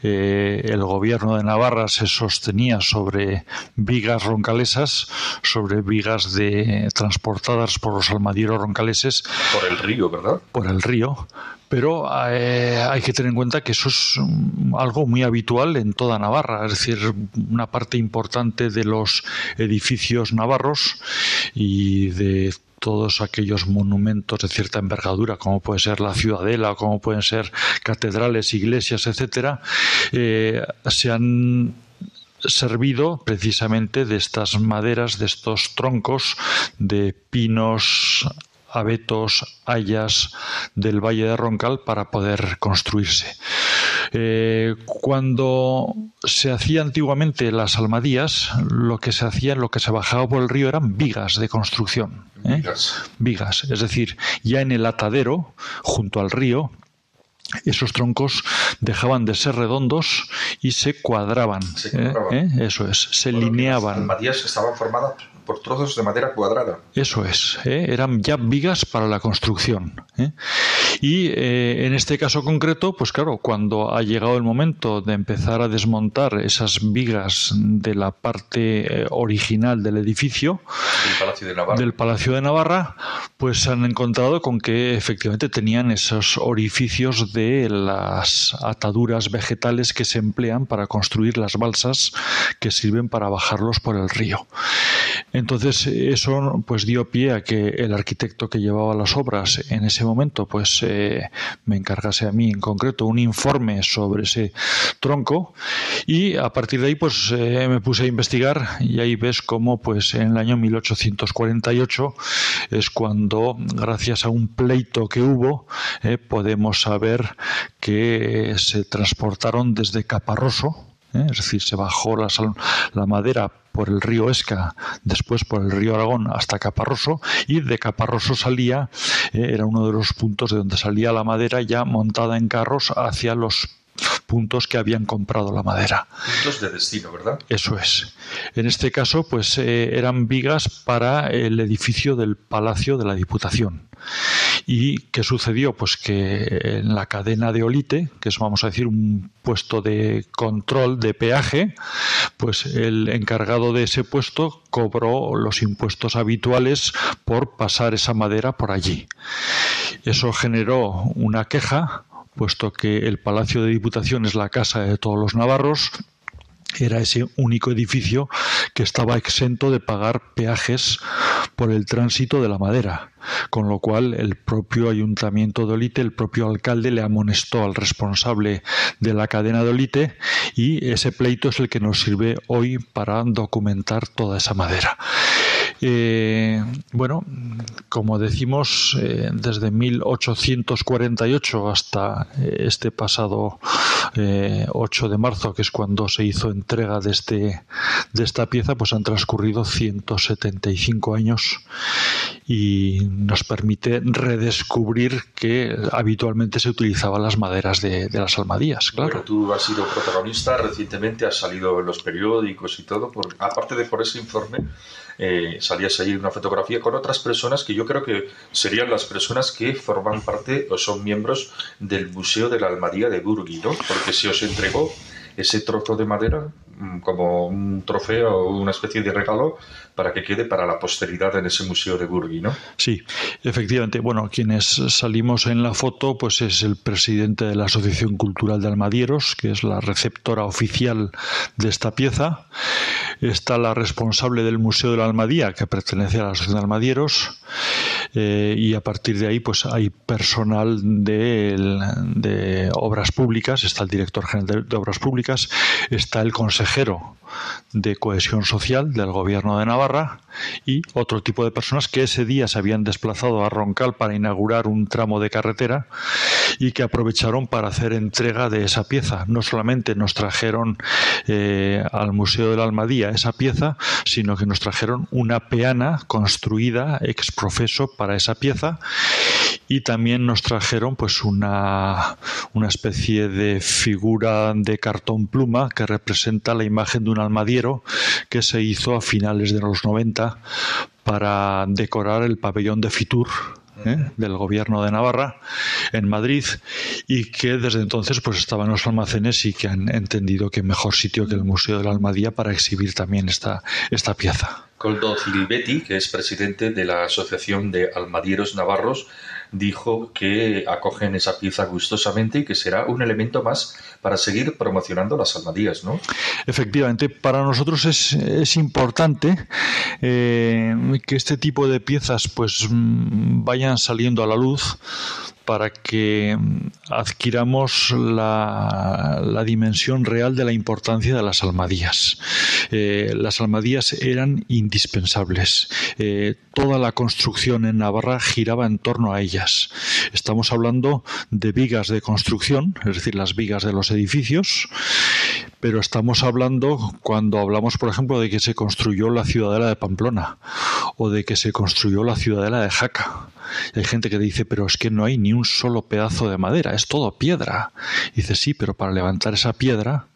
eh, el gobierno de Navarra se sostenía sobre vigas roncalesas, sobre vigas de, transportadas por los almadieros roncaleses Por el río, ¿verdad? por el río, pero eh, hay que tener en cuenta que eso es algo muy habitual en toda Navarra, es decir, una parte importante de los edificios navarros y de todos aquellos monumentos de cierta envergadura, como puede ser la ciudadela, como pueden ser catedrales, iglesias, etcétera, eh, se han servido precisamente de estas maderas, de estos troncos de pinos, abetos, hayas del Valle de Roncal para poder construirse. Eh, cuando se hacía antiguamente las almadías, lo que se hacía, lo que se bajaba por el río eran vigas de construcción. ¿eh? Vigas. Vigas, es decir, ya en el atadero, junto al río, esos troncos dejaban de ser redondos y se cuadraban. Se ¿eh? cuadraban. ¿eh? Eso es, se Bueno, Las lineaban. almadías estaban formadas por trozos de madera cuadrada. Eso es, ¿eh? eran ya vigas para la construcción. ¿eh? Y eh, en este caso concreto, pues claro, cuando ha llegado el momento de empezar a desmontar esas vigas de la parte original del edificio, del Palacio de Navarra. del Palacio de Navarra, pues se han encontrado con que efectivamente tenían esos orificios de las ataduras vegetales que se emplean para construir las balsas que sirven para bajarlos por el río. Entonces eso pues dio pie a que el arquitecto que llevaba las obras en ese momento pues eh, me encargase a mí en concreto un informe sobre ese tronco. Y a partir de ahí pues eh, me puse a investigar y ahí ves cómo pues en el año 1848 es cuando gracias a un pleito que hubo eh, podemos saber que se transportaron desde Caparroso ¿eh? es decir, se bajó la, la madera por el río Esca, después por el río Aragón hasta Caparroso, y de Caparroso salía, eh, era uno de los puntos de donde salía la madera ya montada en carros hacia los puntos que habían comprado la madera. Puntos de destino, ¿verdad? Eso es. En este caso, pues eh, eran vigas para el edificio del Palacio de la Diputación. ¿Y qué sucedió? Pues que en la cadena de Olite, que es, vamos a decir, un puesto de control de peaje, pues el encargado de ese puesto cobró los impuestos habituales por pasar esa madera por allí. Eso generó una queja, puesto que el Palacio de Diputación es la casa de todos los navarros, era ese único edificio que estaba exento de pagar peajes por el tránsito de la madera, con lo cual el propio ayuntamiento de Olite, el propio alcalde le amonestó al responsable de la cadena de Olite y ese pleito es el que nos sirve hoy para documentar toda esa madera. Eh, bueno, como decimos, eh, desde 1848 hasta eh, este pasado eh, 8 de marzo, que es cuando se hizo entrega de, este, de esta pieza, pues han transcurrido 175 años y nos permite redescubrir que habitualmente se utilizaban las maderas de, de las almadías, claro. Bueno, tú has sido protagonista, recientemente has salido en los periódicos y todo, por, aparte de por ese informe, eh, salías ahí una fotografía con otras personas que yo creo que serían las personas que forman parte o son miembros del Museo de la Almadía de Burgui, ¿no? Porque se os entregó ese trozo de madera mm, como un trofeo o una especie de regalo para que quede para la posteridad en ese museo de Burgui, ¿no? Sí, efectivamente. Bueno, quienes salimos en la foto, pues es el presidente de la Asociación Cultural de Almadieros, que es la receptora oficial de esta pieza. Está la responsable del Museo de la Almadía, que pertenece a la Asociación de Almadieros. Eh, y a partir de ahí, pues hay personal de, obras públicas. Está el director general de obras públicas. Está el consejero de cohesión social del gobierno de Navarra y otro tipo de personas que ese día se habían desplazado a Roncal para inaugurar un tramo de carretera y que aprovecharon para hacer entrega de esa pieza. No solamente nos trajeron eh, al Museo de la Almadía esa pieza, sino que nos trajeron una peana construida ex profeso para esa pieza y también nos trajeron pues una, una especie de figura de cartón pluma que representa la imagen de un almadiero que se hizo a finales de los 90 para decorar el pabellón de Fitur ¿eh? del gobierno de Navarra en Madrid y que desde entonces pues estaba en los almacenes y que han entendido que mejor sitio que el Museo de la Almadía para exhibir también esta, esta pieza. Coldo Zilbetti, que es presidente de la Asociación de Almadieros Navarros, dijo que acogen esa pieza gustosamente y que será un elemento más para seguir promocionando las almadías, ¿no? Efectivamente, para nosotros es, es importante eh, que este tipo de piezas pues mm, vayan saliendo a la luz para que adquiramos la, la, dimensión real de la importancia de las almadías. Eh, las almadías eran indispensables. Eh, toda la construcción en Navarra giraba en torno a ellas. Estamos hablando de vigas de construcción, es decir, las vigas de los edificios, pero estamos hablando cuando hablamos, por ejemplo, de que se construyó la ciudadela de Pamplona o de que se construyó la ciudadela de Jaca. hay gente que dice, pero es que no hay ni un solo pedazo de madera, es todo piedra. Y dice, sí, pero para levantar esa piedra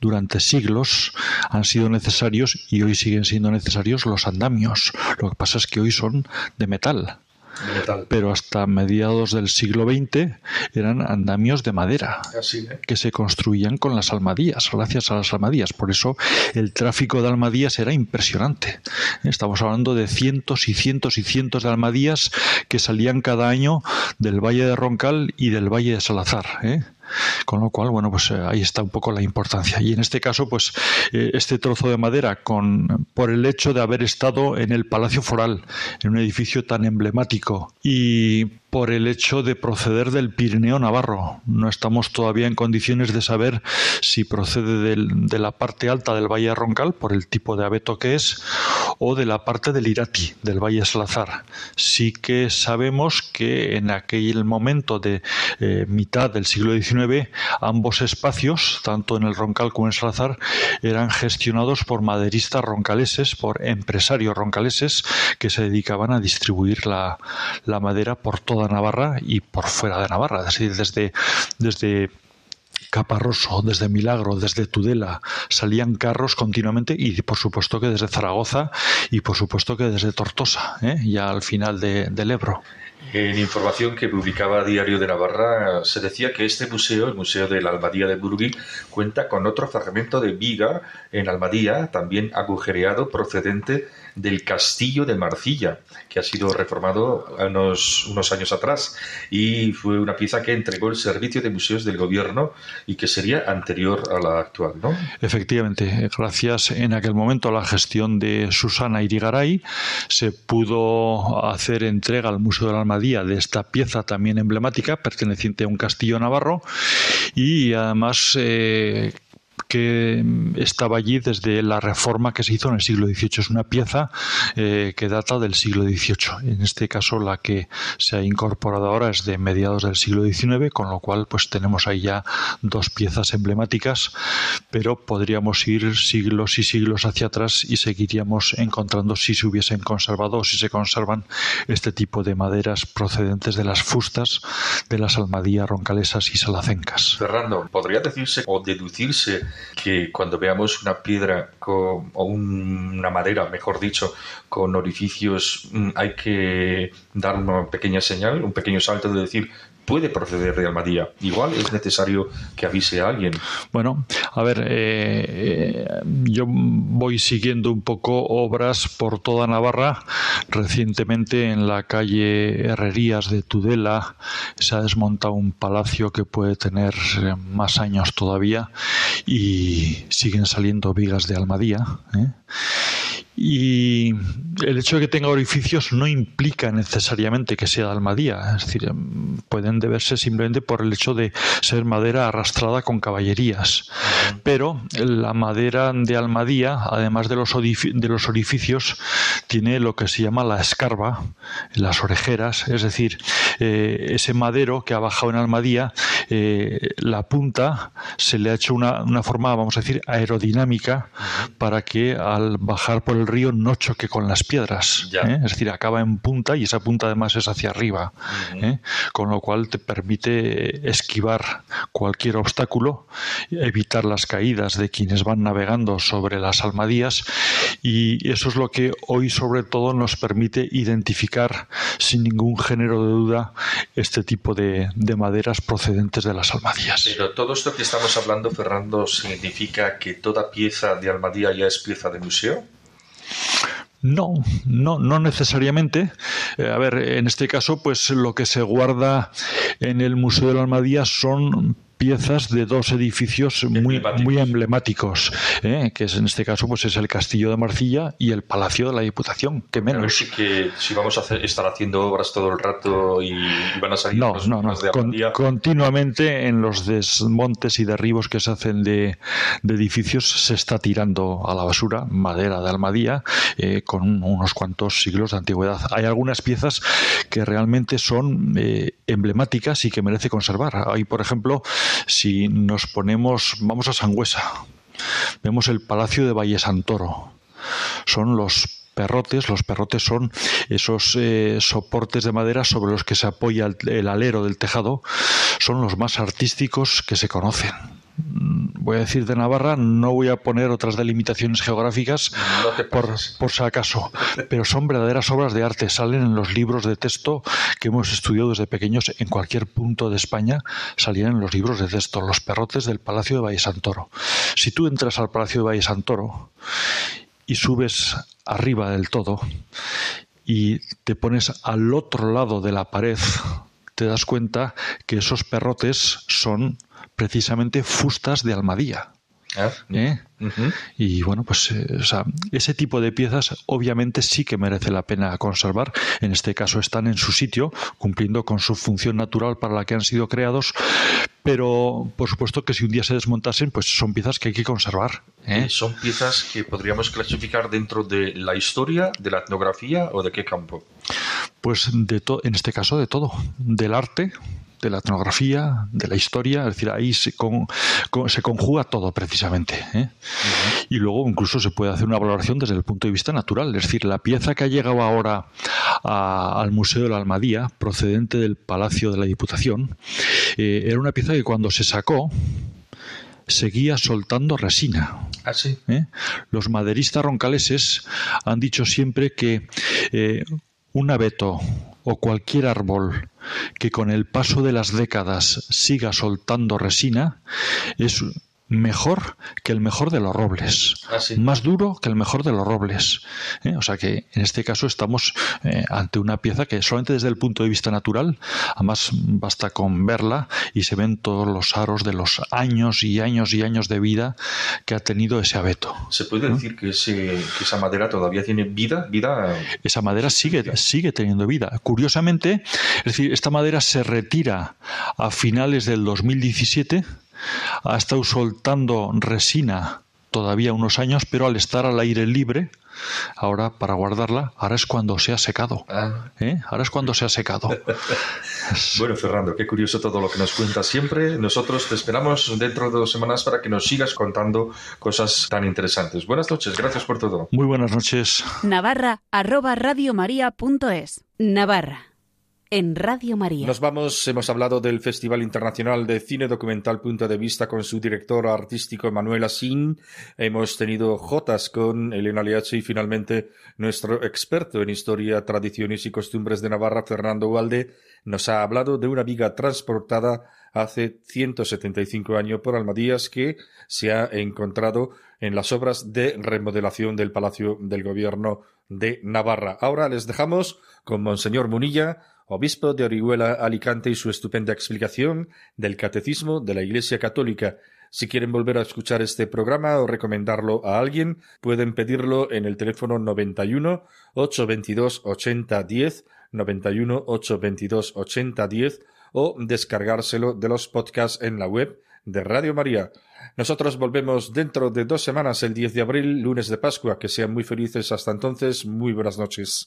durante siglos han sido necesarios y hoy siguen siendo necesarios los andamios. Lo que pasa es que hoy son de metal. Pero hasta mediados del siglo XX eran andamios de madera Así, ¿eh? que se construían con las almadías, gracias a las almadías. Por eso el tráfico de almadías era impresionante. Estamos hablando de cientos y cientos y cientos de almadías que salían cada año del Valle de Roncal y del Valle de Salazar. ¿eh? Con lo cual, bueno, pues eh, ahí está un poco la importancia. Y en este caso, pues eh, este trozo de madera, con, por el hecho de haber estado en el Palacio Foral, en un edificio tan emblemático, y por el hecho de proceder del Pirineo Navarro. No estamos todavía en condiciones de saber si procede del, de la parte alta del Valle Roncal, por el tipo de abeto que es, o de la parte del Irati, del Valle Salazar. Sí que sabemos que en aquel momento de eh, mitad del siglo XIX, ambos espacios, tanto en el Roncal como en Salazar, eran gestionados por maderistas roncaleses, por empresarios roncaleses que se dedicaban a distribuir la, la madera por toda Navarra y por fuera de Navarra, es decir, desde, desde Caparroso, desde Milagro, desde Tudela, salían carros continuamente y por supuesto que desde Zaragoza y por supuesto que desde Tortosa, ¿eh? ya al final de, del Ebro. En información que publicaba Diario de Navarra se decía que este museo, el Museo de la Almadía de Burgui, cuenta con otro fragmento de viga en Almadía, también agujereado procedente del castillo de Marcilla, que ha sido reformado unos, unos años atrás y fue una pieza que entregó el Servicio de Museos del Gobierno y que sería anterior a la actual, ¿no? Efectivamente, gracias en aquel momento a la gestión de Susana Irigaray se pudo hacer entrega al Museo de la Almadía de esta pieza también emblemática perteneciente a un castillo navarro y además eh, que estaba allí desde la reforma que se hizo en el siglo XVIII. Es una pieza eh, que data del siglo XVIII. En este caso, la que se ha incorporado ahora es de mediados del siglo XIX, con lo cual, pues tenemos ahí ya dos piezas emblemáticas, pero podríamos ir siglos y siglos hacia atrás y seguiríamos encontrando si se hubiesen conservado o si se conservan este tipo de maderas procedentes de las fustas de las almadías roncalesas y salacencas. Fernando, ¿podría decirse o deducirse que cuando veamos una piedra o un, una madera, mejor dicho, con orificios, mm, hay que dar una pequeña señal, un pequeño salto de decir puede proceder de Almadía. Igual es necesario que avise a alguien. Bueno, a ver, eh, yo voy siguiendo un poco obras por toda Navarra. Recientemente en la calle Herrerías de Tudela se ha desmontado un palacio que puede tener eh, más años todavía y siguen saliendo vigas de Almadía. ¿eh? Y el hecho de que tenga orificios no implica necesariamente que sea de almadía, es decir, pueden deberse simplemente por el hecho de ser madera arrastrada con caballerías. Pero la madera de almadía, además de los, de los orificios, tiene lo que se llama la escarba, las orejeras, es decir, eh, ese madero que ha bajado en almadía, eh, la punta se le ha hecho una, una forma, vamos a decir, aerodinámica para que al bajar por el río no choque con las piedras. ¿eh? Es decir, acaba en punta y esa punta además es hacia arriba. ¿eh? Con lo cual te permite esquivar cualquier obstáculo, evitar las caídas de quienes van navegando sobre las almadías y eso es lo que hoy sobre todo nos permite identificar sin ningún género de duda este tipo de, de maderas procedentes de las almadías. Pero todo esto que estamos hablando, Fernando, significa que toda pieza de Almadía ya es pieza de museo. No, no, no necesariamente. Eh, a ver, en este caso, pues lo que se guarda en el Museo de la Almadía son piezas de dos edificios muy, muy emblemáticos, ¿eh? que es en este caso pues es el Castillo de Marcilla y el Palacio de la Diputación, que Pero menos. sí que si vamos a hacer- estar haciendo obras todo el rato y, y van a salir No, los no, no. los de Con- Almadía, continuamente en los desmontes y derribos que se hacen de, de edificios se está tirando a la basura madera de Almadía eh, con unos cuantos siglos de antigüedad. Hay algunas piezas que realmente son eh, emblemáticas y que merece conservar. Hay, por ejemplo, si nos ponemos, vamos a Sangüesa, vemos el Palacio de Valle Santoro. Son los perrotes. Los perrotes son esos eh, soportes de madera sobre los que se apoya el, el alero del tejado. Son los más artísticos que se conocen. Mm, Voy a decir de Navarra, no voy a poner otras delimitaciones geográficas No por, por si acaso, (laughs) pero son verdaderas obras de arte, salen en los libros de texto que hemos estudiado desde pequeños en cualquier punto de España, salían en los libros de texto, los perrotes del Palacio de Valle Santoro. Si tú entras al Palacio de Valle Santoro y subes arriba del todo y te pones al otro lado de la pared, te das cuenta que esos perrotes son precisamente fustas de Almadía. Ah, ¿eh? Y bueno, pues eh, o sea, ese tipo de piezas obviamente sí que merece la pena conservar. En este caso están en su sitio, cumpliendo con su función natural para la que han sido creados, pero por supuesto que si un día se desmontasen, pues son piezas que hay que conservar. ¿eh? Son piezas que podríamos clasificar dentro de la historia, de la etnografía o de qué campo. Pues de en este caso de todo, del arte, de la etnografía, de la historia, es decir, ahí se, con- con- se conjuga todo precisamente. ¿eh? Y luego incluso se puede hacer una valoración desde el punto de vista natural, es decir, la pieza que ha llegado ahora a- al Museo de la Almadía, procedente del Palacio de la Diputación, eh, era una pieza que cuando se sacó seguía soltando resina. Ah, sí. ¿eh? Los maderistas roncaleses han dicho siempre que eh, un abeto o cualquier árbol que con el paso de las décadas siga soltando resina es mejor que el mejor de los robles, Ah, sí. más duro que el mejor de los robles. ¿eh? O sea que en este caso estamos eh, ante una pieza que solamente desde el punto de vista natural, además basta con verla y se ven todos los aros de los años y años y años de vida que ha tenido ese abeto. ¿Se puede decir que, ese- que esa madera todavía tiene vida? vida esa madera sigue, sigue teniendo vida. Curiosamente, es decir, esta madera se retira a finales del 2017, ha estado soltando resina todavía unos años, pero al estar al aire libre, ahora para guardarla, ahora es cuando se ha secado. Ah. ¿eh? Ahora es cuando se ha secado. (laughs) Bueno, Fernando, qué curioso todo lo que nos cuentas siempre. Nosotros te esperamos dentro de dos semanas para que nos sigas contando cosas tan interesantes. Buenas noches, gracias por todo. Muy buenas noches. Navarra arroba radiomaria.es. Navarra. En Radio María. Nos vamos, hemos hablado del Festival Internacional de Cine Documental Punto de Vista con su director artístico Manuel Asín. Hemos tenido Jotas con Elena Liache y finalmente nuestro experto en historia, tradiciones y costumbres de Navarra, Fernando Ualde, nos ha hablado de una viga transportada hace 175 años por Almadías que se ha encontrado en las obras de remodelación del Palacio del Gobierno de Navarra. Ahora les dejamos con Monseñor Munilla, obispo de Orihuela, Alicante, y su estupenda explicación del Catecismo de la Iglesia Católica. Si quieren volver a escuchar este programa o recomendarlo a alguien, pueden pedirlo en el teléfono 91 822 8010, 91 822 8010 o descargárselo de los podcasts en la web de Radio María. Nosotros volvemos dentro de dos semanas, el 10 de abril, lunes de Pascua. Que sean muy felices hasta entonces. Muy buenas noches.